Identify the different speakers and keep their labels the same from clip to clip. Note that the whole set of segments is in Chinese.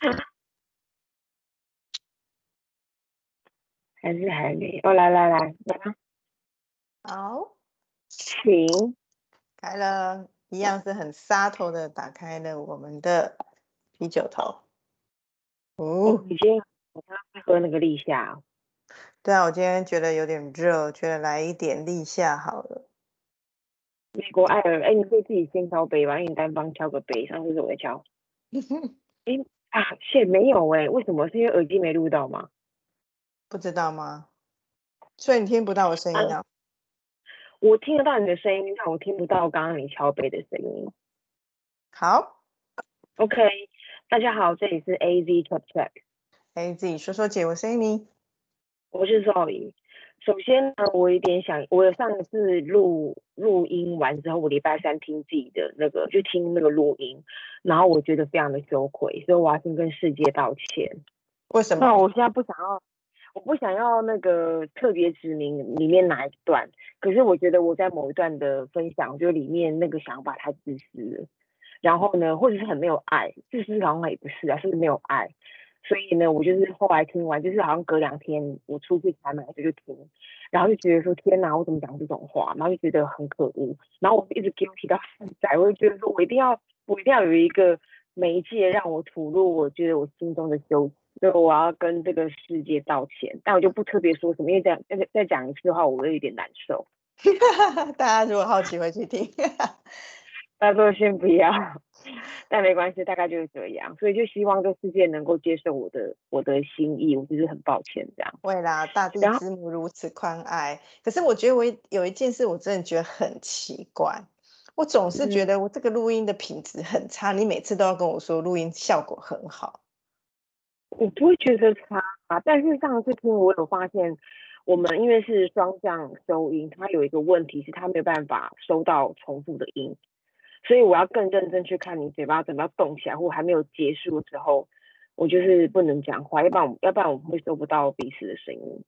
Speaker 1: 还是还没？哦，来来来来，
Speaker 2: 好，
Speaker 1: 请
Speaker 2: 开了，一样是很沙头的打开了我们的啤酒头。哦，
Speaker 1: 你今天我刚刚喝那个立夏，
Speaker 2: 对啊，我今天觉得有点热，觉得来一点立夏好了。
Speaker 1: 美国爱尔，哎，你可以自己先敲杯吧，因为你单方敲个杯，上次是我在敲。哎啊，现没有哎，为什么？是因为耳机没录到吗？
Speaker 2: 不知道吗？所以你听不到我声音啊？
Speaker 1: 我听得到你的声音，但我听不到刚刚你敲杯的声音。
Speaker 2: 好
Speaker 1: ，OK，大家好，这里是 AZ Talk Track。
Speaker 2: 哎，自己说说姐，我是 Amy，
Speaker 1: 我是 Zoe。首先呢，我有点想，我上一次录录音完之后，我礼拜三听自己的那个，就听那个录音，然后我觉得非常的羞愧，所以我要先跟世界道歉。
Speaker 2: 为什么？
Speaker 1: 那我现在不想要。我不想要那个特别指明里面哪一段，可是我觉得我在某一段的分享，就里面那个想法太自私了，然后呢，或者是很没有爱，自私好像也不是啊，是没有爱，所以呢，我就是后来听完，就是好像隔两天我出去才买就就听，然后就觉得说天哪，我怎么讲这种话，然后就觉得很可恶，然后我一直 guilty 到现在，我就觉得说我一定要我一定要有一个媒介让我吐露我觉得我心中的羞耻。所以我要跟这个世界道歉，但我就不特别说什么，因为这样再再讲一次的话，我会有点难受。
Speaker 2: 大家如果好奇会去听，
Speaker 1: 大家说先不要，但没关系，大概就是这样。所以就希望这世界能够接受我的我的心意，我就是很抱歉这样。
Speaker 2: 会啦，大地之母如此宽爱。可是我觉得我有一件事，我真的觉得很奇怪，我总是觉得我这个录音的品质很差，你每次都要跟我说录音效果很好。
Speaker 1: 我不会觉得差啊，但是上次听我有发现，我们因为是双向收音，它有一个问题是它没有办法收到重复的音，所以我要更认真去看你嘴巴怎么样动起来，或还没有结束的时候，我就是不能讲话，要不然要不然我们会收不到彼此的声音。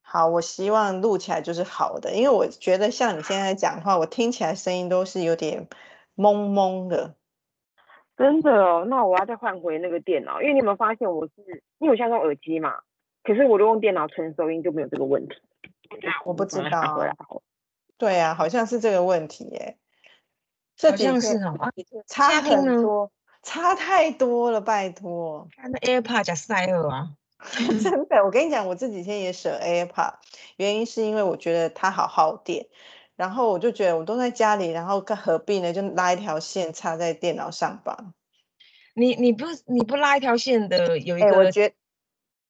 Speaker 2: 好，我希望录起来就是好的，因为我觉得像你现在讲话，我听起来声音都是有点懵懵的。
Speaker 1: 真的哦，那我要再换回那个电脑，因为你有没有发现我是，因为我现在用耳机嘛，可是我都用电脑纯收音就没有这个问题。
Speaker 2: 我不知道。对啊，好像是这个问题耶。
Speaker 3: 好像是哦，
Speaker 2: 差很多，差太多了，拜托。
Speaker 3: 那 AirPod 加塞尔啊，
Speaker 2: 真的，我跟你讲，我这几天也舍 AirPod，原因是因为我觉得它好耗电。然后我就觉得我都在家里，然后何必呢？就拉一条线插在电脑上吧。
Speaker 3: 你你不你不拉一条线的有一个，
Speaker 2: 我觉得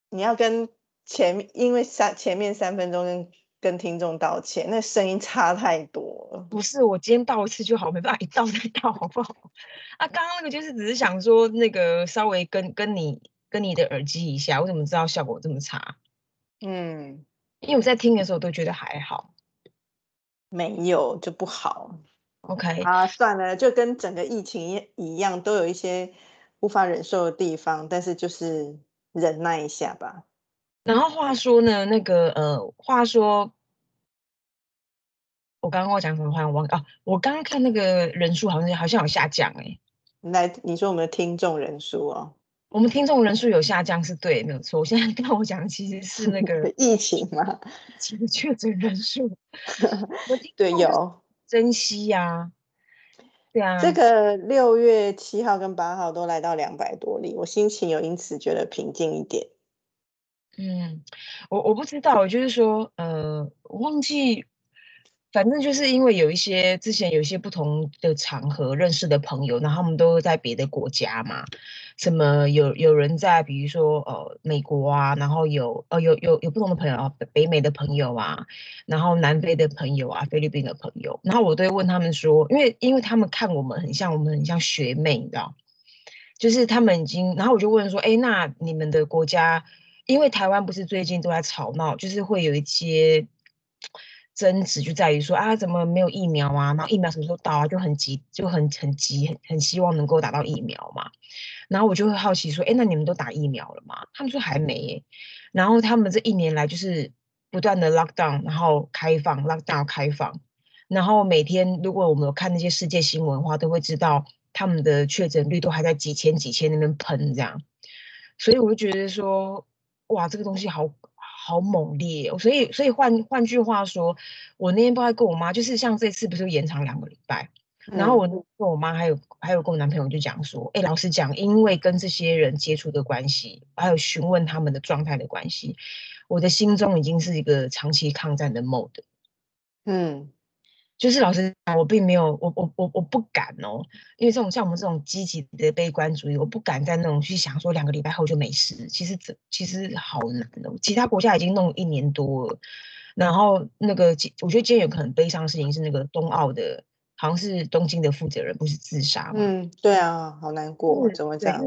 Speaker 2: 你要跟前因为三前面三分钟跟跟听众道歉，那声音差太多了。
Speaker 3: 不是我今天倒一次就好，没办法一倒再倒，好不好？啊，刚刚那个就是只是想说那个稍微跟跟你跟你的耳机一下，我怎么知道效果这么差？嗯，因为我在听的时候都觉得还好。
Speaker 2: 没有就不好
Speaker 3: ，OK
Speaker 2: 啊，算了，就跟整个疫情一一样，都有一些无法忍受的地方，但是就是忍耐一下吧。
Speaker 3: 然后话说呢，那个呃，话说我刚刚我讲什么话？我忘啊，我刚刚看那个人数好像好像有下降哎。
Speaker 2: 来，你说我们的听众人数哦。
Speaker 3: 我们听众人数有下降是对，没有错。我现在跟我讲其实是那个
Speaker 2: 疫情嘛，
Speaker 3: 其实确诊人数，
Speaker 2: 对有
Speaker 3: 珍惜呀，对啊。
Speaker 2: 这个六月七号跟八号都来到两百多例，我心情有因此觉得平静一点。
Speaker 3: 嗯，我我不知道，就是说，呃，忘记。反正就是因为有一些之前有一些不同的场合认识的朋友，然后他们都在别的国家嘛，什么有有人在比如说呃美国啊，然后有呃有有有不同的朋友啊，北美的朋友啊，然后南非的朋友啊，菲律宾的朋友，然后我都会问他们说，因为因为他们看我们很像我们很像学妹，你知道，就是他们已经，然后我就问说，哎，那你们的国家，因为台湾不是最近都在吵闹，就是会有一些。争执就在于说啊，怎么没有疫苗啊？然后疫苗什么时候到啊？就很急，就很很急，很很希望能够打到疫苗嘛。然后我就会好奇说，哎，那你们都打疫苗了吗？他们说还没。然后他们这一年来就是不断的 lock down，然后开放，lock down 开放。然后每天如果我们有看那些世界新闻的话，都会知道他们的确诊率都还在几千几千那边喷这样，所以我就觉得说，哇，这个东西好好猛烈哦。所以所以换换句话说，我那天不知道跟我妈，就是像这次不是延长两个礼拜，然后我跟我妈还有还有跟我男朋友就讲说，哎，老实讲，因为跟这些人接触的关系，还有询问他们的状态的关系，我的心中已经是一个长期抗战的 mode。嗯。就是老实讲，我并没有，我我我我不敢哦，因为这种像我们这种积极的悲观主义，我不敢在那种去想说两个礼拜后就没事。其实这其实好难哦，其他国家已经弄一年多了，然后那个，我觉得今天有可能悲伤的事情是那个冬奥的。好像是东京的负责人不是自杀吗？
Speaker 2: 嗯，对啊，好难过，怎么这样？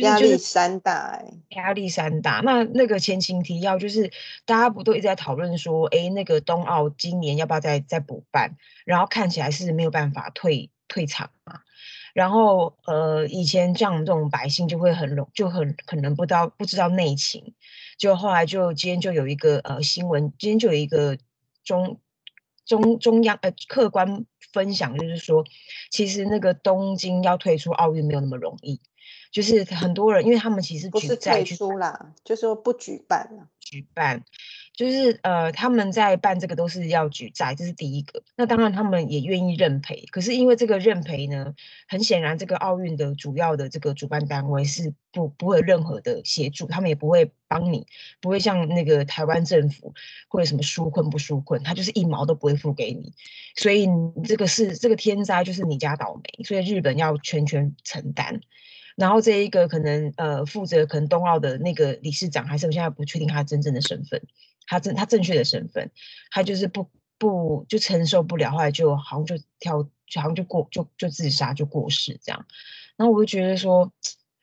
Speaker 2: 压力山大哎，
Speaker 3: 压力山大。那那个前情提要就是，大家不都一直在讨论说，哎，那个冬奥今年要不要再再补办？然后看起来是没有办法退退场嘛。然后呃，以前像我们这种百姓就会很容就很可能不知道不知道内情，就后来就今天就有一个呃新闻，今天就有一个中。中中央呃，客观分享就是说，其实那个东京要退出奥运没有那么容易，就是很多人因为他们其实
Speaker 2: 不是退出啦，就说不举办了，
Speaker 3: 举办。就是呃，他们在办这个都是要举债，这是第一个。那当然他们也愿意认赔，可是因为这个认赔呢，很显然这个奥运的主要的这个主办单位是不不会有任何的协助，他们也不会帮你，不会像那个台湾政府或者什么纾困不纾困，他就是一毛都不会付给你。所以这个是这个天灾就是你家倒霉，所以日本要全权承担。然后这一个可能呃负责可能冬奥的那个理事长，还是我现在不确定他真正的身份。他正他正确的身份，他就是不不就承受不了，后来就好像就跳，好像就过就就自杀就过世这样。然后我就觉得说，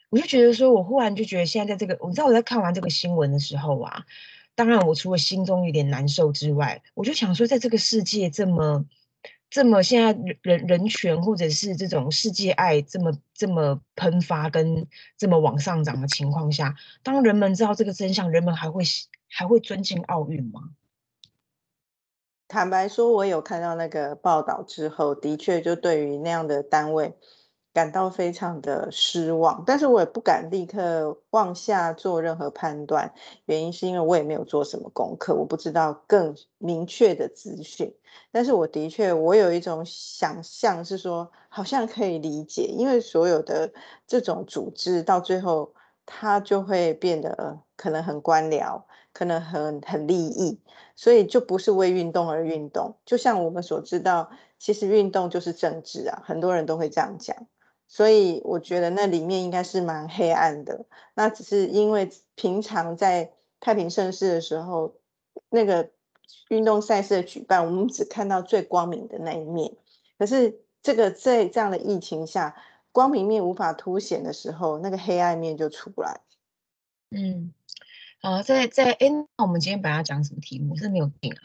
Speaker 3: 我就觉得说，我忽然就觉得现在在这个，我知道我在看完这个新闻的时候啊，当然我除了心中有点难受之外，我就想说，在这个世界这么这么现在人人权或者是这种世界爱这么这么喷发跟这么往上涨的情况下，当人们知道这个真相，人们还会。还会尊敬奥运吗？
Speaker 2: 坦白说，我有看到那个报道之后，的确就对于那样的单位感到非常的失望。但是我也不敢立刻往下做任何判断，原因是因为我也没有做什么功课，我不知道更明确的资讯。但是我的确，我有一种想象是说，好像可以理解，因为所有的这种组织到最后，它就会变得可能很官僚。可能很很利益，所以就不是为运动而运动。就像我们所知道，其实运动就是政治啊，很多人都会这样讲。所以我觉得那里面应该是蛮黑暗的。那只是因为平常在太平盛世的时候，那个运动赛事的举办，我们只看到最光明的那一面。可是这个在这样的疫情下，光明面无法凸显的时候，那个黑暗面就出来。嗯。
Speaker 3: 啊，在在哎，那我们今天本来要讲什么题目？是没有定啊？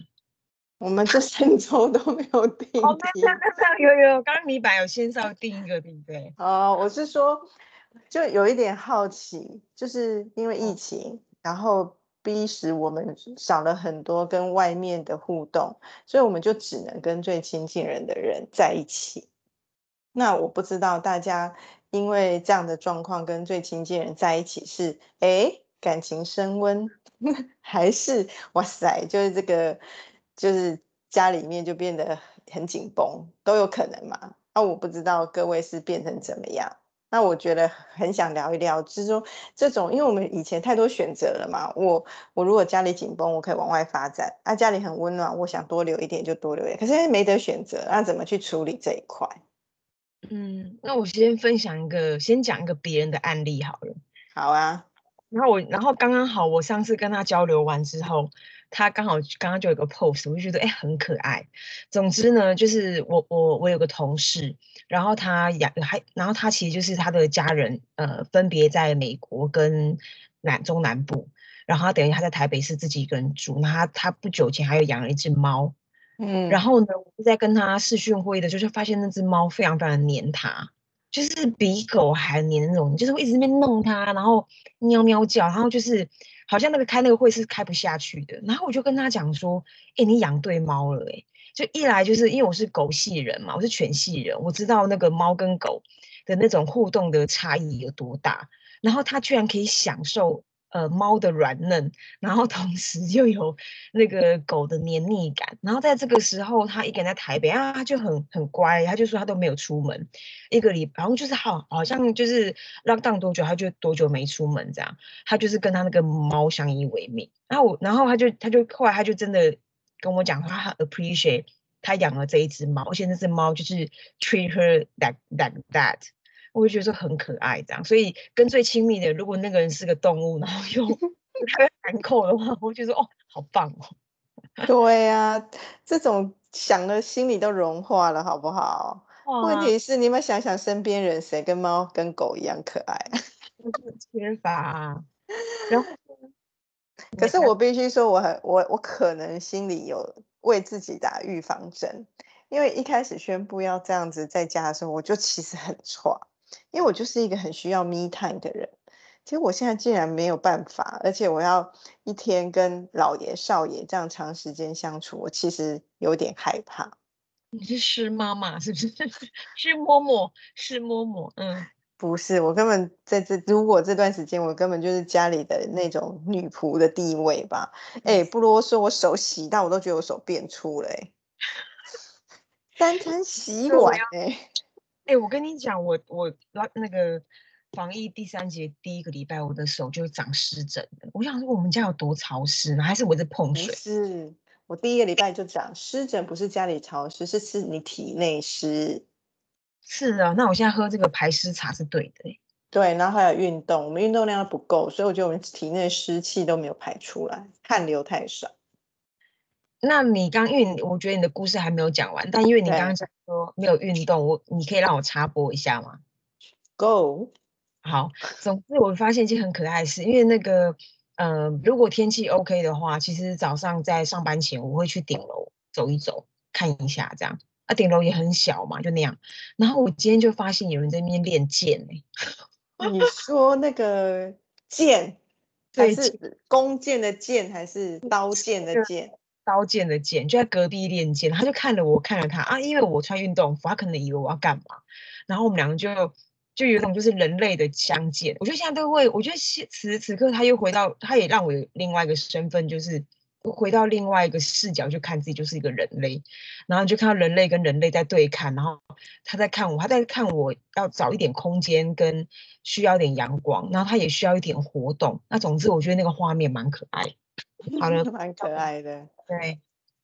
Speaker 2: 我们这三周都没有定。哦，
Speaker 3: 对对对，有有，刚刚你本有先要定一个，对不对？
Speaker 2: 哦，我是说，就有一点好奇，就是因为疫情，然后逼使我们少了很多跟外面的互动，所以我们就只能跟最亲近人的人在一起。那我不知道大家因为这样的状况跟最亲近人在一起是哎。感情升温，还是哇塞，就是这个，就是家里面就变得很紧绷，都有可能嘛？那我不知道各位是变成怎么样。那我觉得很想聊一聊，就是说这种，因为我们以前太多选择了嘛。我我如果家里紧绷，我可以往外发展；啊，家里很温暖，我想多留一点就多留一点。可是没得选择，那怎么去处理这一块？
Speaker 3: 嗯，那我先分享一个，先讲一个别人的案例好了。
Speaker 2: 好啊。
Speaker 3: 然后我，然后刚刚好，我上次跟他交流完之后，他刚好刚刚就有个 pose，我就觉得哎很可爱。总之呢，就是我我我有个同事，然后他养还，然后他其实就是他的家人，呃，分别在美国跟南中南部，然后他等于他在台北是自己一个人住。那他他不久前还有养了一只猫，嗯，然后呢，我在跟他视讯会的，就是发现那只猫非常非常黏他。就是比狗还黏那种，就是会一直在那边弄它，然后喵喵叫，然后就是好像那个开那个会是开不下去的。然后我就跟他讲说：“哎，你养对猫了哎，就一来就是因为我是狗系人嘛，我是犬系人，我知道那个猫跟狗的那种互动的差异有多大，然后他居然可以享受。呃，猫的软嫩，然后同时又有那个狗的黏腻感，然后在这个时候，他一个人在台北啊，他就很很乖，他就说他都没有出门，一个礼，然后就是好，好像就是让荡多久，他就多久没出门这样，他就是跟他那个猫相依为命，然后我，然后他就他就后来他就真的跟我讲，他很 appreciate 他养了这一只猫，而且那只猫就是 treat her like like that。我会觉得很可爱，这样，所以跟最亲密的，如果那个人是个动物，然后又 很难扣的话，我觉得哦，好棒哦。
Speaker 2: 对呀，这种想的心里都融化了，好不好？问题是你们想想，身边人谁跟猫跟狗一样可爱？
Speaker 3: 缺乏。然后，
Speaker 2: 可是我必须说，我很我我可能心里有为自己打预防针，因为一开始宣布要这样子在家的时候，我就其实很错。因为我就是一个很需要 me time 的人，其实我现在竟然没有办法，而且我要一天跟老爷少爷这样长时间相处，我其实有点害怕。
Speaker 3: 你是湿妈妈是不是？是嬷嬷，是嬷嬷。嗯，
Speaker 2: 不是，我根本在这，如果这段时间我根本就是家里的那种女仆的地位吧。哎，不啰嗦，我手洗到我都觉得我手变粗了。三餐洗 碗哎。
Speaker 3: 哎，我跟你讲，我我那那个防疫第三节第一个礼拜，我的手就长湿疹了。我想说，我们家有多潮湿呢？还是我在碰水？
Speaker 2: 是我第一个礼拜就长湿疹，不是家里潮湿，是是你体内湿。
Speaker 3: 是啊，那我现在喝这个排湿茶是对的。
Speaker 2: 对，然后还有运动，我们运动量不够，所以我觉得我们体内湿气都没有排出来，汗流太少。
Speaker 3: 那你刚因为我觉得你的故事还没有讲完，但因为你刚刚讲说没有运动，我你可以让我插播一下吗
Speaker 2: ？Go，
Speaker 3: 好。总之我发现一件很可爱的事，因为那个呃，如果天气 OK 的话，其实早上在上班前我会去顶楼走一走，看一下这样。啊，顶楼也很小嘛，就那样。然后我今天就发现有人在那边练剑呢。
Speaker 2: 你说那个剑，还是弓箭的箭，还是刀剑的剑？
Speaker 3: 刀剑的剑就在隔壁练剑，他就看了我，看了他啊，因为我穿运动服，他可能以为我要干嘛，然后我们两个就就有一种就是人类的相见。我觉得现在都会，我觉得此时此刻他又回到，他也让我有另外一个身份，就是回到另外一个视角去看自己，就是一个人类，然后就看到人类跟人类在对看，然后他在看我，他在看我要找一点空间跟需要一点阳光，然后他也需要一点活动。那总之我觉得那个画面蛮可爱。
Speaker 2: 好了，蛮可爱的。
Speaker 3: 对，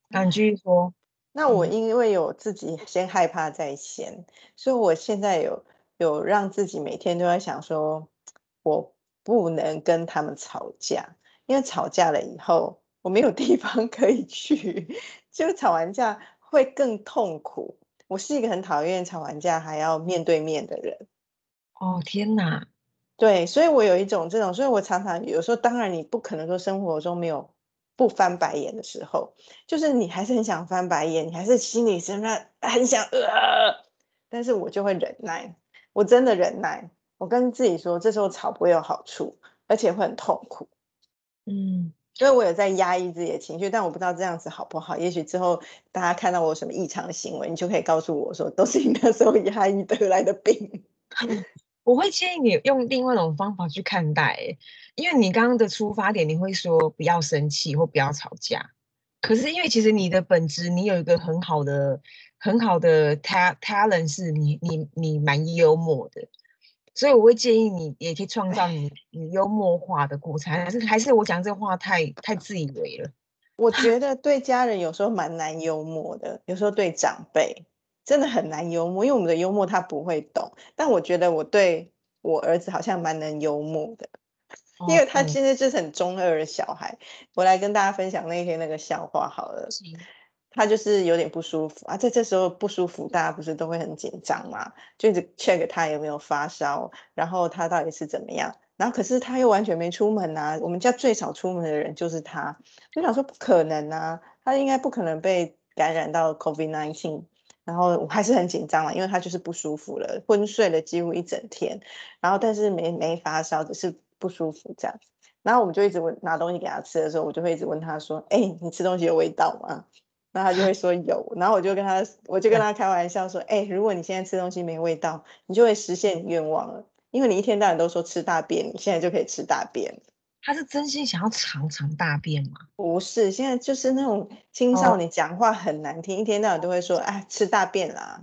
Speaker 3: 那你继续说。
Speaker 2: 那我因为有自己先害怕在先，所以我现在有有让自己每天都在想说，我不能跟他们吵架，因为吵架了以后我没有地方 可以去，就吵完架会更痛苦。我是一个很讨厌吵完架还要面对面的人。
Speaker 3: 哦天哪！
Speaker 2: 对，所以我有一种这种，所以我常常有时候，当然你不可能说生活中没有不翻白眼的时候，就是你还是很想翻白眼，你还是心里真的很想呃，但是我就会忍耐，我真的忍耐，我跟自己说，这时候吵不会有好处，而且会很痛苦，
Speaker 3: 嗯，
Speaker 2: 所以我有在压抑自己的情绪，但我不知道这样子好不好，也许之后大家看到我有什么异常的行为，你就可以告诉我说，都是你那时候压抑得来的病。
Speaker 3: 我会建议你用另外一种方法去看待，因为你刚刚的出发点，你会说不要生气或不要吵架，可是因为其实你的本质，你有一个很好的、很好的 talent，是你、你、你蛮幽默的，所以我会建议你也可以创造你你幽默化的过程，还是还是我讲这话太太自以为了？
Speaker 2: 我觉得对家人有时候蛮难幽默的，有时候对长辈。真的很难幽默，因为我们的幽默他不会懂。但我觉得我对我儿子好像蛮能幽默的，因为他现在就是很中二的小孩。我来跟大家分享那天那个笑话好了。他就是有点不舒服啊，在这时候不舒服，大家不是都会很紧张嘛，就一直 check 他有没有发烧，然后他到底是怎么样。然后可是他又完全没出门啊，我们家最少出门的人就是他。就想说不可能啊，他应该不可能被感染到 COVID nineteen。然后我还是很紧张了，因为他就是不舒服了，昏睡了几乎一整天，然后但是没没发烧，只是不舒服这样。然后我们就一直问拿东西给他吃的时候，我就会一直问他说：“哎，你吃东西有味道吗？”然后他就会说有，然后我就跟他，我就跟他开玩笑说，哎，如果你现在吃东西没味道，你就会实现愿望了，因为你一天到晚都说吃大便，你现在就可以吃大便。
Speaker 3: 他是真心想要尝尝大便吗？
Speaker 2: 不是，现在就是那种青少年讲话很难听，一天到晚都会说，哎，吃大便啦。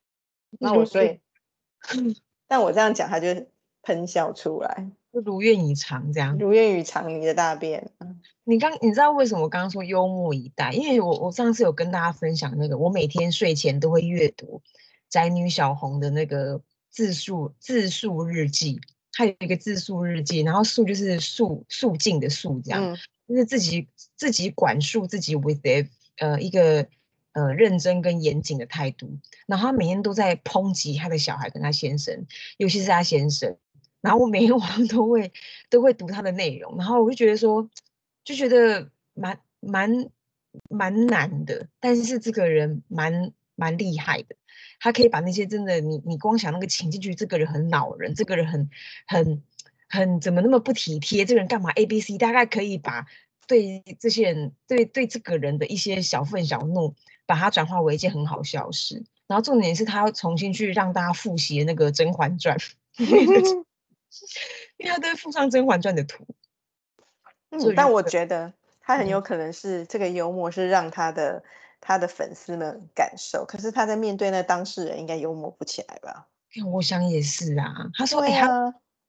Speaker 2: 那我所以，但我这样讲，他就喷笑出来，
Speaker 3: 就如愿以偿这样，
Speaker 2: 如愿以偿你的大便。
Speaker 3: 你刚你知道为什么我刚刚说幽默以待？因为我我上次有跟大家分享那个，我每天睡前都会阅读宅女小红的那个自述自述日记。他有一个自述日记，然后述就是肃肃静的肃，这样就是自己自己管束自己，with it, 呃一个呃认真跟严谨的态度。然后他每天都在抨击他的小孩跟他先生，尤其是他先生。然后我每天晚上都会都会读他的内容，然后我就觉得说，就觉得蛮蛮蛮难的，但是这个人蛮蛮厉害的。他可以把那些真的，你你光想那个情进去，这个人很恼人，这个人很很很怎么那么不体贴？这个人干嘛？A B C 大概可以把对这些人对对这个人的一些小愤小怒，把它转化为一件很好笑的事。然后重点是他要重新去让大家复习那个《甄嬛传》，因为他都会附上《甄嬛传》的图。
Speaker 2: 嗯，但我觉得他很有可能是这个幽默是让他的。他的粉丝们感受，可是他在面对那当事人，应该幽默不起来吧？
Speaker 3: 我想也是啊。他说：“哎，呀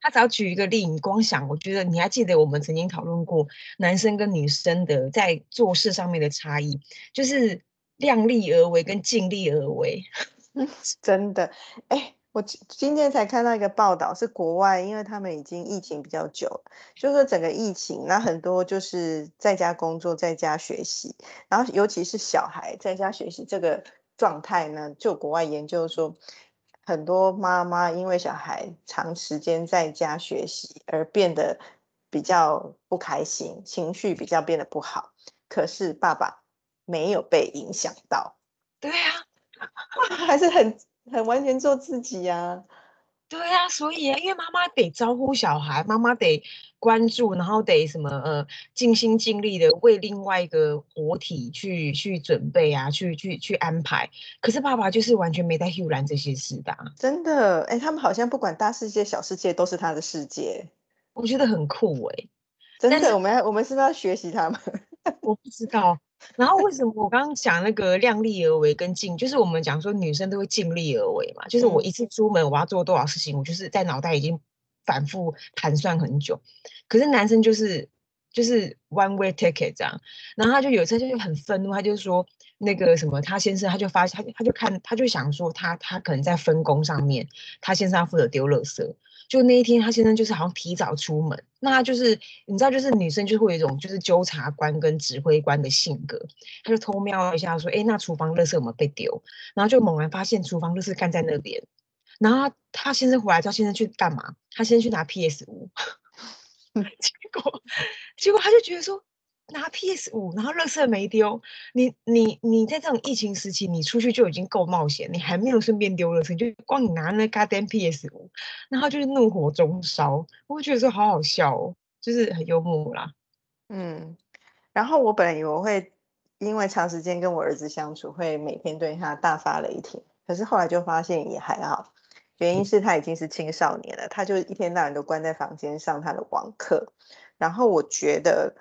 Speaker 3: 他只要举一个例，你光想，我觉得你还记得我们曾经讨论过男生跟女生的在做事上面的差异，就是量力而为跟尽力而为。
Speaker 2: 真的，哎。”我今天才看到一个报道，是国外，因为他们已经疫情比较久了，就是说整个疫情，那很多就是在家工作、在家学习，然后尤其是小孩在家学习这个状态呢，就国外研究说，很多妈妈因为小孩长时间在家学习而变得比较不开心，情绪比较变得不好，可是爸爸没有被影响到，
Speaker 3: 对啊，
Speaker 2: 还是很。很完全做自己呀，
Speaker 3: 对呀，所以啊，因为妈妈得招呼小孩，妈妈得关注，然后得什么呃，尽心尽力的为另外一个活体去去准备啊，去去去安排。可是爸爸就是完全没在 h u 这些事的，
Speaker 2: 真的，哎，他们好像不管大世界小世界都是他的世界，
Speaker 3: 我觉得很酷哎，
Speaker 2: 真的，我们我们是不是要学习他们？
Speaker 3: 我不知道。然后为什么我刚刚讲那个量力而为跟尽，就是我们讲说女生都会尽力而为嘛，就是我一次出门我要做多少事情，我就是在脑袋已经反复盘算很久。可是男生就是就是 one way ticket 这样，然后他就有一次就很愤怒，他就说那个什么他先生他就发他他就看他就想说他他可能在分工上面，他先生要负责丢垃圾。就那一天，他先生就是好像提早出门，那他就是你知道，就是女生就会有一种就是纠察官跟指挥官的性格，他就偷瞄一下说，哎，那厨房垃圾有没有被丢？然后就猛然发现厨房垃圾干在那边，然后他先生回来之后，先生去干嘛？他先生去拿 PS 五，结果结果他就觉得说。拿 PS 五，然后垃圾没丢。你你你在这种疫情时期，你出去就已经够冒险，你还没有顺便丢垃圾，就光你拿那 goddamn PS 五，然后就是怒火中烧。我会觉得说好好笑哦，就是很幽默啦。
Speaker 2: 嗯，然后我本来以为会因为长时间跟我儿子相处，会每天对他大发雷霆，可是后来就发现也还好。原因是他已经是青少年了，他就一天到晚都关在房间上他的网课。然后我觉得。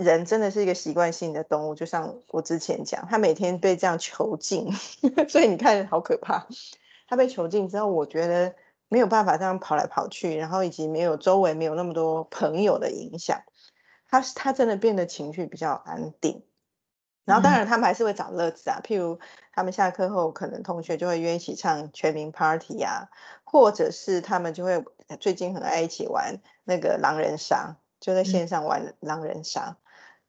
Speaker 2: 人真的是一个习惯性的动物，就像我之前讲，他每天被这样囚禁，所以你看好可怕。他被囚禁之后，我觉得没有办法这样跑来跑去，然后以及没有周围没有那么多朋友的影响，他他真的变得情绪比较安定。然后当然他们还是会找乐子啊，譬如他们下课后可能同学就会约一起唱全民 Party 啊，或者是他们就会最近很爱一起玩那个狼人杀，就在线上玩狼人杀。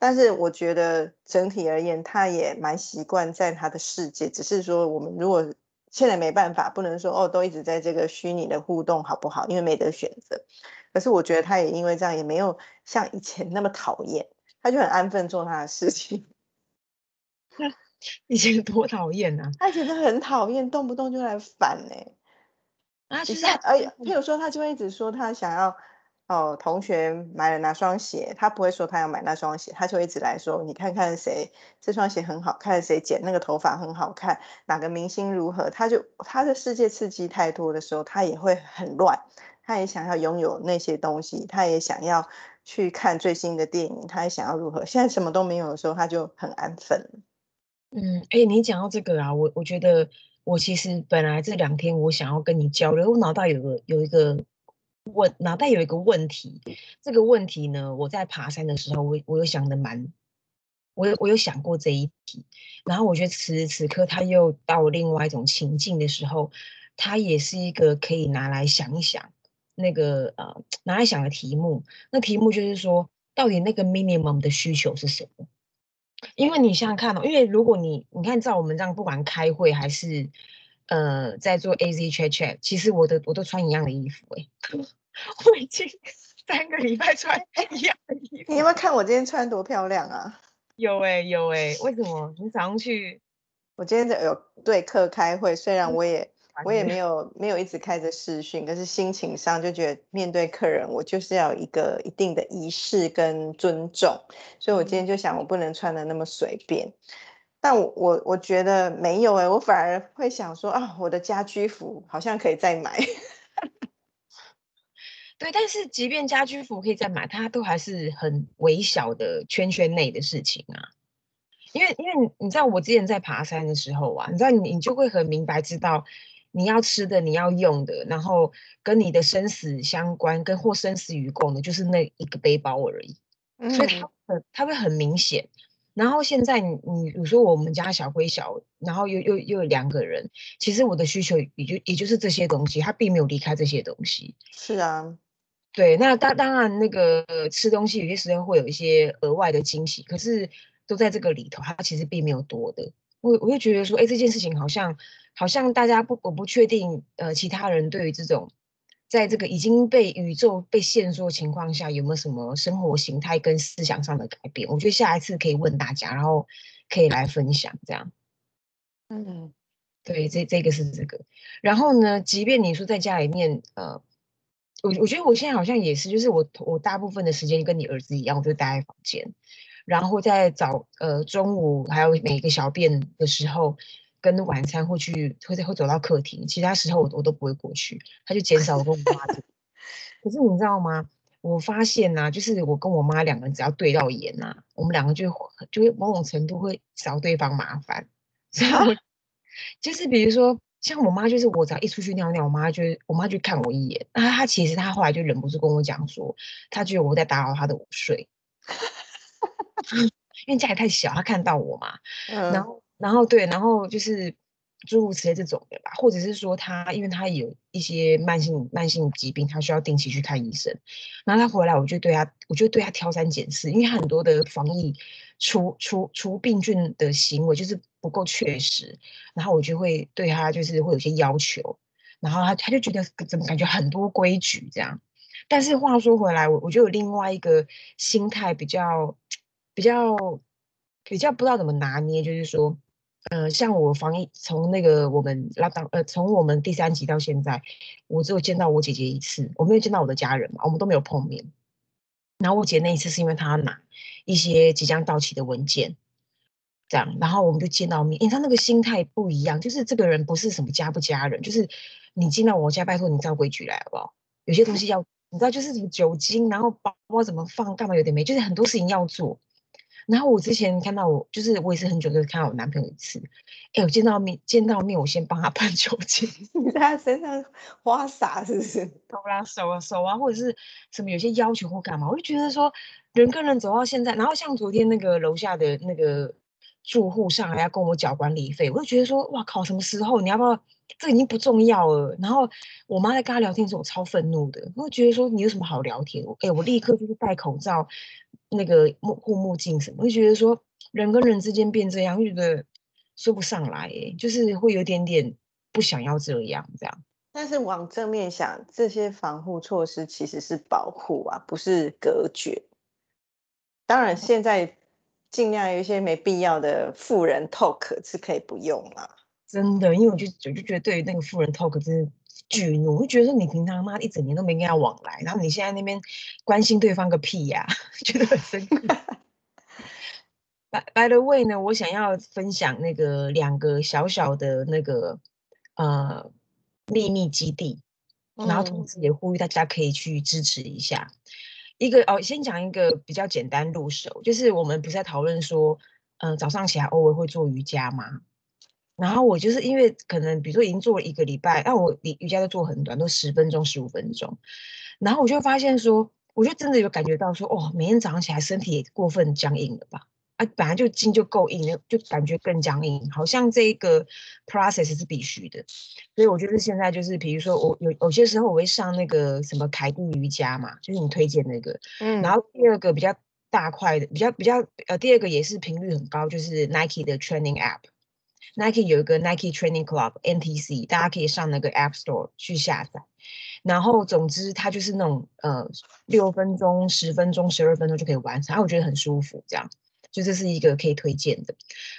Speaker 2: 但是我觉得整体而言，他也蛮习惯在他的世界。只是说，我们如果现在没办法，不能说哦，都一直在这个虚拟的互动，好不好？因为没得选择。可是我觉得他也因为这样，也没有像以前那么讨厌，他就很安分做他的事情。
Speaker 3: 以前多讨厌啊！
Speaker 2: 他觉得很讨厌，动不动就来烦呢。
Speaker 3: 啊，就是
Speaker 2: 哎，譬如说，他就会一直说他想要。哦，同学买了哪双鞋，他不会说他要买那双鞋，他就一直来说，你看看谁这双鞋很好看，谁剪那个头发很好看，哪个明星如何，他就他的世界刺激太多的时候，他也会很乱，他也想要拥有那些东西，他也想要去看最新的电影，他也想要如何，现在什么都没有的时候，他就很安分。
Speaker 3: 嗯，哎，你讲到这个啊，我我觉得我其实本来这两天我想要跟你交流，我脑袋有个有一个。我脑袋有一个问题，这个问题呢，我在爬山的时候，我我有想的蛮，我有我有想过这一题，然后我觉得此时此刻他又到另外一种情境的时候，它也是一个可以拿来想一想，那个呃拿来想的题目。那题目就是说，到底那个 minimum 的需求是什么？因为你想想看哦，因为如果你你看，照我们这样，不管开会还是。呃，在做 A Z chat chat，其实我的我都穿一样的衣服哎，我已经 三个礼拜穿一样的衣服。
Speaker 2: 你有没有看我今天穿多漂亮啊？
Speaker 3: 有哎有哎，为什么？你早上去？
Speaker 2: 我今天有对课开会，虽然我也我也没有没有一直开着视讯，可是心情上就觉得面对客人，我就是要一个一定的仪式跟尊重，所以我今天就想，我不能穿的那么随便。但我我我觉得没有哎，我反而会想说啊，我的家居服好像可以再买。
Speaker 3: 对，但是即便家居服可以再买，它都还是很微小的圈圈内的事情啊。因为因为你知道，我之前在爬山的时候啊，你知道你你就会很明白知道你要吃的、你要用的，然后跟你的生死相关、跟或生死与共的，就是那一个背包而已。所以它很它会很明显。然后现在你你你说我们家小归小，然后又又又有两个人，其实我的需求也就也就是这些东西，他并没有离开这些东西。
Speaker 2: 是啊，
Speaker 3: 对，那当当然那个吃东西有些时候会有一些额外的惊喜，可是都在这个里头，它其实并没有多的。我我就觉得说，哎，这件事情好像好像大家不我不确定，呃，其他人对于这种。在这个已经被宇宙被限缩情况下，有没有什么生活形态跟思想上的改变？我觉得下一次可以问大家，然后可以来分享这样。嗯，对，这这个是这个。然后呢，即便你说在家里面，呃，我我觉得我现在好像也是，就是我我大部分的时间跟你儿子一样，我就待在房间，然后在早呃中午还有每个小便的时候。跟晚餐会去，会会走到客厅，其他时候我我都不会过去，他就减少我跟我妈。可是你知道吗？我发现呐，就是我跟我妈两个人只要对到眼呐，我们两个就就会某种程度会找对方麻烦。然后就是比如说，像我妈，就是我只要一出去尿尿，我妈就我妈就看我一眼。啊，她其实她后来就忍不住跟我讲说，她觉得我在打扰她的午睡，因为家里太小，她看到我嘛，然后。然后对，然后就是诸如此类这种的吧，或者是说他，因为他有一些慢性慢性疾病，他需要定期去看医生。然后他回来，我就对他，我就对他挑三拣四，因为很多的防疫除除除病菌的行为就是不够确实，然后我就会对他就是会有些要求，然后他他就觉得怎么感觉很多规矩这样。但是话说回来，我我就有另外一个心态比较比较比较不知道怎么拿捏，就是说。呃，像我防疫从那个我们拉到呃，从我们第三集到现在，我只有见到我姐姐一次，我没有见到我的家人嘛，我们都没有碰面。然后我姐那一次是因为她拿一些即将到期的文件，这样，然后我们就见到面。因为她那个心态不一样，就是这个人不是什么家不家人，就是你进到我家，拜托你照规矩来好不好？有些东西要你知道，就是酒精，然后包包怎么放，干嘛有点没，就是很多事情要做。然后我之前看到我，就是我也是很久就看到我男朋友一次，哎，我见到面见到面，我先帮他喷酒精，
Speaker 2: 你在他身上花洒是不是？
Speaker 3: 头啦手啊手啊，或者是什么有些要求或干嘛，我就觉得说人跟人走到现在，然后像昨天那个楼下的那个住户上来要跟我缴管理费，我就觉得说哇靠，什么时候你要不要？这已经不重要了。然后我妈在跟他聊天的时候，我超愤怒的，我觉得说你有什么好聊天？哎，我立刻就是戴口罩。那个目护目镜什么，就觉得说人跟人之间变这样，觉得说不上来，就是会有点点不想要这样这样。
Speaker 2: 但是往正面想，这些防护措施其实是保护啊，不是隔绝。当然，现在尽量有一些没必要的富人 talk 是可以不用啦。
Speaker 3: 真的，因为我就我就觉得对于那个富人 talk 真的我就觉得说你平常妈一整年都没跟他往来，然后你现在那边关心对方个屁呀，觉得很生气。By by the way 呢，我想要分享那个两个小小的那个呃秘密基地，然后同时也呼吁大家可以去支持一下。一个哦，先讲一个比较简单入手，就是我们不是在讨论说，嗯，早上起来偶尔会做瑜伽吗？然后我就是因为可能比如说已经做了一个礼拜，那我瑜瑜伽都做很短，都十分钟、十五分钟，然后我就发现说，我就真的有感觉到说，哦，每天早上起来身体也过分僵硬了吧？啊，本来就筋就够硬了，就感觉更僵硬，好像这个 process 是必须的。所以我就是现在就是，比如说我有有些时候我会上那个什么凯蒂瑜伽嘛，就是你推荐那个。嗯。然后第二个比较大块的，比较比较呃，第二个也是频率很高，就是 Nike 的 training app。Nike 有一个 Nike Training Club NTC，大家可以上那个 App Store 去下载。然后总之它就是那种呃六分钟、十分钟、十二分钟就可以完成，我觉得很舒服这样。就这是一个可以推荐的，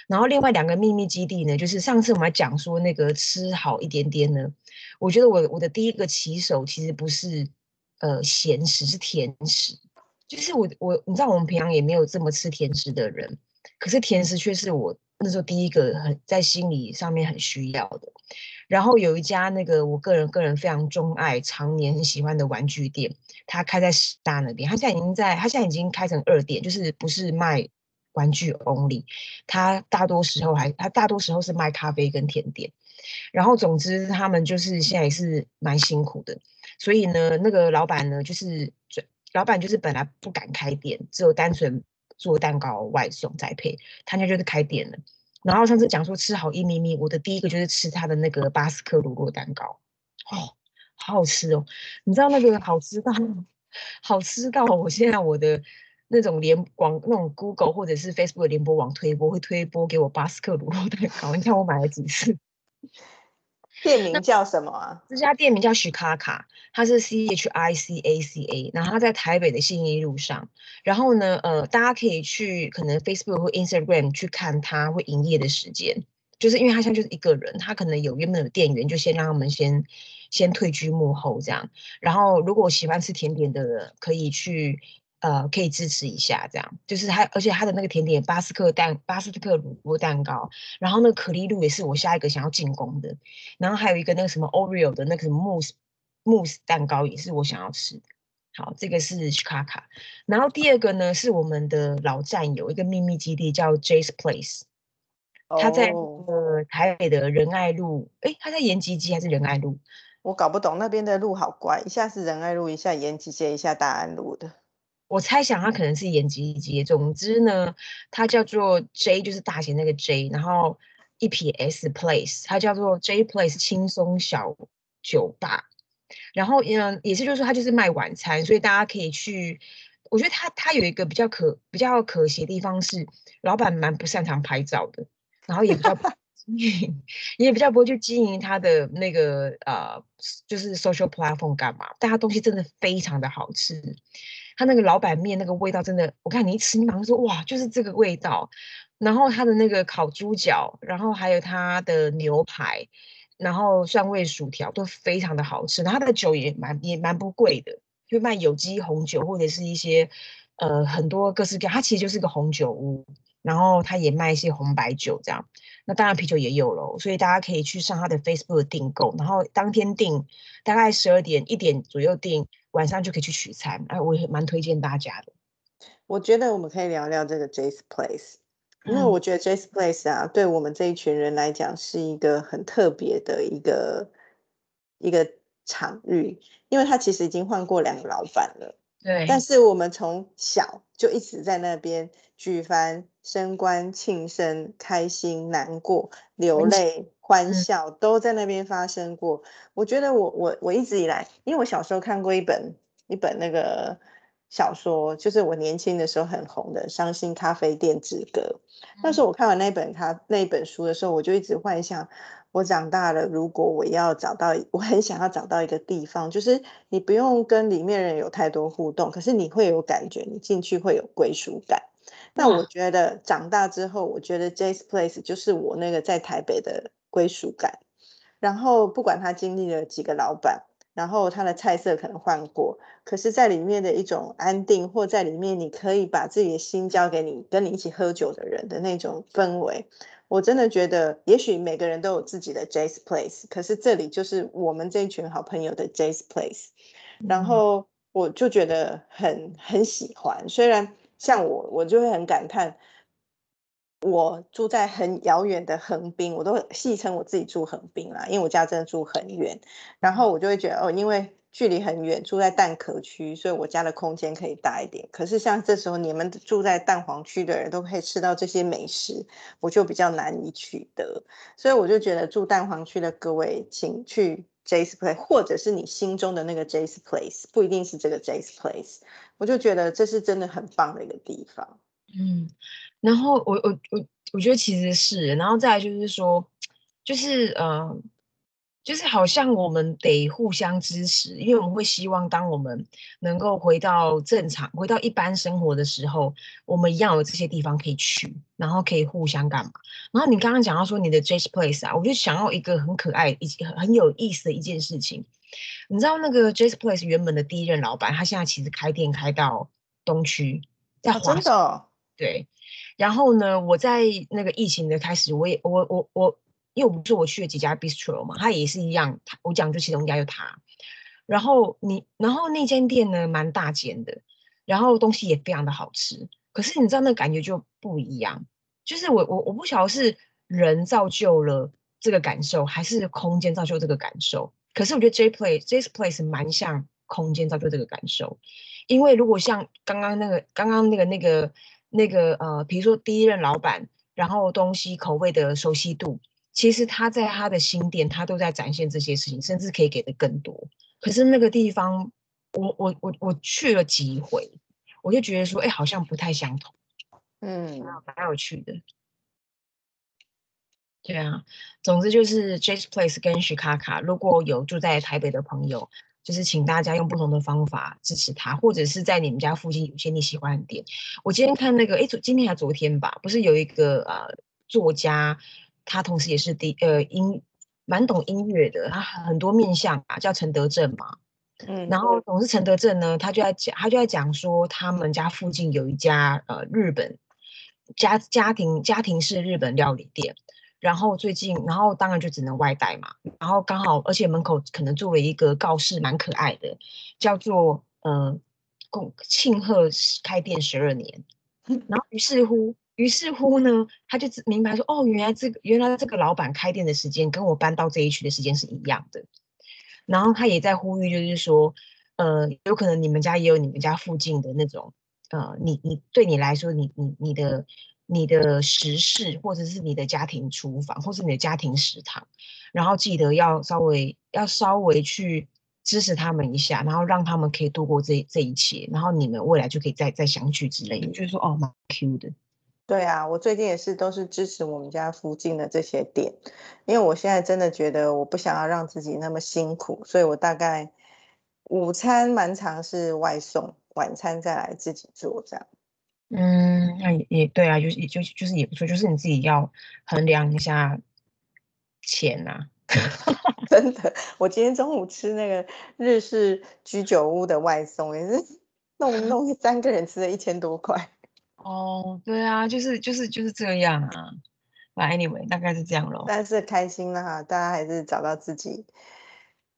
Speaker 3: 然后另外两个秘密基地呢，就是上次我们讲说那个吃好一点点呢，我觉得我我的第一个起手其实不是呃咸食，是甜食，就是我我你知道我们平常也没有这么吃甜食的人，可是甜食却是我那时候第一个很在心理上面很需要的。然后有一家那个我个人个人非常钟爱、常年很喜欢的玩具店，它开在师大那边，它现在已经在，它现在已经开成二店，就是不是卖。玩具 only，他大多时候还他大多时候是卖咖啡跟甜点，然后总之他们就是现在也是蛮辛苦的，所以呢，那个老板呢就是老板就是本来不敢开店，只有单纯做蛋糕外送栽培，他家就是开店了。然后上次讲说吃好一咪咪，我的第一个就是吃他的那个巴斯克乳酪蛋糕，哦，好好吃哦，你知道那个好吃到好吃到我现在我的。那种联广那种 Google 或者是 Facebook 联播网推播会推播给我巴斯克乳酪蛋糕，你看我买了几次。
Speaker 2: 店名叫什么啊？
Speaker 3: 这家店名叫许卡卡，它是 C H I C A C A，然后它在台北的信义路上。然后呢，呃，大家可以去可能 Facebook 或 Instagram 去看它会营业的时间，就是因为它现在就是一个人，他可能有原本的店员就先让他们先先退居幕后这样。然后如果喜欢吃甜点的人，可以去。呃，可以支持一下，这样就是它，而且它的那个甜点巴斯克蛋、巴斯克乳酪蛋糕，然后那个可丽露也是我下一个想要进攻的，然后还有一个那个什么 Oreo 的那个慕斯慕斯蛋糕也是我想要吃的。好，这个是卡卡，然后第二个呢是我们的老战友，一个秘密基地叫 Jay's Place，他在呃台北的仁爱路，哎，他在延吉街还是仁爱路？
Speaker 2: 我搞不懂那边的路好怪，一下是仁爱路，一下延吉街，一下大安路的。
Speaker 3: 我猜想它可能是延吉街。总之呢，它叫做 J，就是大写那个 J，然后一撇 S Place，它叫做 J Place 轻松小酒吧。然后嗯，也是就是说它就是卖晚餐，所以大家可以去。我觉得它它有一个比较可比较可惜的地方是，老板蛮不擅长拍照的，然后也比较也比较不会去经营他的那个呃，就是 social platform 干嘛。但他东西真的非常的好吃。他那个老板面那个味道真的，我看你一吃，你马上说哇，就是这个味道。然后他的那个烤猪脚，然后还有他的牛排，然后蒜味薯条都非常的好吃。他的酒也蛮也蛮不贵的，就卖有机红酒或者是一些呃很多各式各样。它其实就是个红酒屋，然后他也卖一些红白酒这样。那当然啤酒也有咯，所以大家可以去上他的 Facebook 订购，然后当天订，大概十二点一点左右订。晚上就可以去取餐，哎，我也蛮推荐大家的。
Speaker 2: 我觉得我们可以聊聊这个 Jace Place，因为我觉得 Jace Place 啊，对我们这一群人来讲是一个很特别的一个一个场域，因为他其实已经换过两个老板了。
Speaker 3: 对。
Speaker 2: 但是我们从小就一直在那边举凡升官、庆生、开心、难过、流泪。欢笑都在那边发生过。我觉得我我我一直以来，因为我小时候看过一本一本那个小说，就是我年轻的时候很红的《伤心咖啡店之歌》。那时候我看完那本他那本书的时候，我就一直幻想，我长大了，如果我要找到，我很想要找到一个地方，就是你不用跟里面人有太多互动，可是你会有感觉，你进去会有归属感。那我觉得长大之后，我觉得 Jay's Place 就是我那个在台北的。归属感，然后不管他经历了几个老板，然后他的菜色可能换过，可是在里面的一种安定，或在里面你可以把自己的心交给你跟你一起喝酒的人的那种氛围，我真的觉得，也许每个人都有自己的 Jazz Place，可是这里就是我们这一群好朋友的 Jazz Place，然后我就觉得很很喜欢，虽然像我，我就会很感叹。我住在很遥远的横滨，我都戏称我自己住横滨啦，因为我家真的住很远。然后我就会觉得哦，因为距离很远，住在蛋壳区，所以我家的空间可以大一点。可是像这时候你们住在蛋黄区的人都可以吃到这些美食，我就比较难以取得。所以我就觉得住蛋黄区的各位，请去 J's Place，或者是你心中的那个 J's Place，不一定是这个 J's Place。我就觉得这是真的很棒的一个地方。
Speaker 3: 嗯。然后我我我我觉得其实是，然后再来就是说，就是呃，就是好像我们得互相支持，因为我们会希望当我们能够回到正常、回到一般生活的时候，我们一样有这些地方可以去，然后可以互相干嘛。然后你刚刚讲到说你的 Jazz Place 啊，我就想要一个很可爱、一很很有意思的一件事情。你知道那个 Jazz Place 原本的第一任老板，他现在其实开店开到东区，在华
Speaker 2: 山，
Speaker 3: 对。然后呢，我在那个疫情的开始，我也我我我，因为我不是我去了几家 bistro 嘛，他也是一样，我讲就其中一家就他。然后你，然后那间店呢蛮大间的，然后东西也非常的好吃。可是你知道那感觉就不一样，就是我我我不晓得是人造就了这个感受，还是空间造就这个感受。可是我觉得 J Place J Place 蛮像空间造就这个感受，因为如果像刚刚那个刚刚那个那个。那个呃，比如说第一任老板，然后东西口味的熟悉度，其实他在他的新店，他都在展现这些事情，甚至可以给的更多。可是那个地方，我我我我去了几回，我就觉得说，哎，好像不太相同。嗯，蛮有趣的。对啊，总之就是 Jazz Place 跟徐卡卡，如果有住在台北的朋友。就是请大家用不同的方法支持他，或者是在你们家附近有些你喜欢的店。我今天看那个，哎，昨今天还昨天吧，不是有一个呃作家，他同时也是第呃音蛮懂音乐的，他很多面相啊，叫陈德正嘛。嗯。然后总是陈德正呢，他就在讲，他就在讲说，他们家附近有一家呃日本家家庭家庭式日本料理店。然后最近，然后当然就只能外带嘛。然后刚好，而且门口可能作为一个告示，蛮可爱的，叫做“呃，共庆贺开店十二年 ”。然后于是乎，于是乎呢，他就明白说：“哦，原来这个原来这个老板开店的时间跟我搬到这一区的时间是一样的。”然后他也在呼吁，就是说，呃，有可能你们家也有你们家附近的那种，呃，你你对你来说，你你你的。你的食事，或者是你的家庭厨房，或是你的家庭食堂，然后记得要稍微要稍微去支持他们一下，然后让他们可以度过这这一切，然后你们未来就可以再再相聚之类的。就是说，哦，蛮 Q 的。
Speaker 2: 对啊，我最近也是都是支持我们家附近的这些店，因为我现在真的觉得我不想要让自己那么辛苦，所以我大概午餐蛮常是外送，晚餐再来自己做这样。
Speaker 3: 嗯，那也也对啊，就是也就就是也不错，就是你自己要衡量一下钱呐。
Speaker 2: 真的，我今天中午吃那个日式居酒屋的外送，也是弄弄三个人吃了一千多块。
Speaker 3: 哦，对啊，就是就是就是这样啊。Anyway，大概是这样咯。
Speaker 2: 但是开心了哈，大家还是找到自己。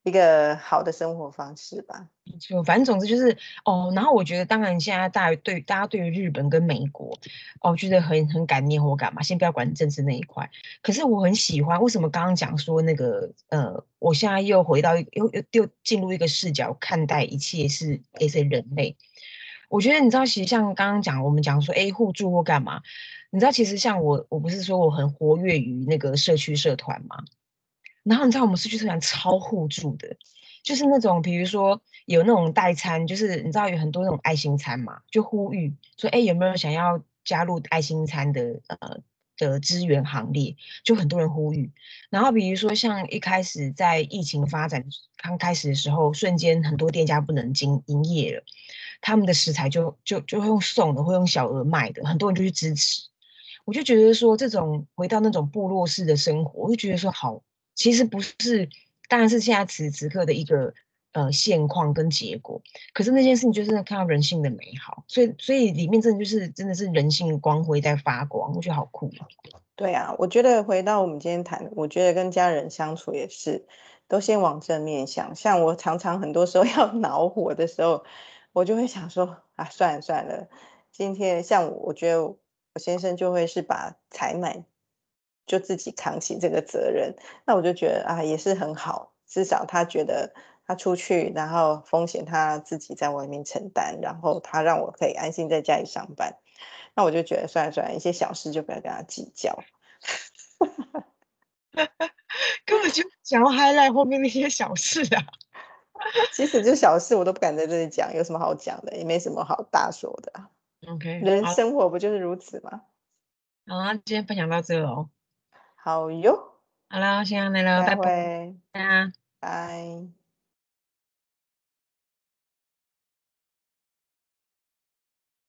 Speaker 2: 一个好的生活方式吧，
Speaker 3: 就反正总之就是哦，然后我觉得当然现在大家对大家对于日本跟美国哦觉得很很感念或干嘛，先不要管政治那一块。可是我很喜欢，为什么刚刚讲说那个呃，我现在又回到又又又进入一个视角看待一切是一些人类。我觉得你知道，其实像刚刚讲我们讲说哎互助或干嘛，你知道其实像我我不是说我很活跃于那个社区社团吗？然后你知道我们社区社团超互助的，就是那种比如说有那种代餐，就是你知道有很多那种爱心餐嘛，就呼吁说，哎，有没有想要加入爱心餐的呃的资源行列？就很多人呼吁。然后比如说像一开始在疫情发展刚开始的时候，瞬间很多店家不能经营业了，他们的食材就就就会用送的，会用小额卖的，很多人就去支持。我就觉得说这种回到那种部落式的生活，我就觉得说好。其实不是，当然是现在此时此刻的一个呃现况跟结果。可是那件事情就是看到人性的美好，所以所以里面真的就是真的是人性光辉在发光，我觉得好酷。
Speaker 2: 对啊，我觉得回到我们今天谈，我觉得跟家人相处也是，都先往正面想。像我常常很多时候 要恼火的时候，我就会想说啊，算了算了，今天像我，我觉得我先生就会是把采买就自己扛起这个责任，那我就觉得啊，也是很好，至少他觉得他出去，然后风险他自己在外面承担，然后他让我可以安心在家里上班。那我就觉得算了算了，一些小事就不要跟他计较。
Speaker 3: 根本就想要 highlight 后面那些小事啊。
Speaker 2: 其实就小事，我都不敢在这里讲，有什么好讲的？也没什么好大说的。
Speaker 3: OK，
Speaker 2: 人生活不就是如此吗？
Speaker 3: 好啊，今天分享到这哦。
Speaker 2: 好哟。
Speaker 3: 好啦，先来了，拜
Speaker 2: 拜。
Speaker 3: 拜。
Speaker 2: 拜。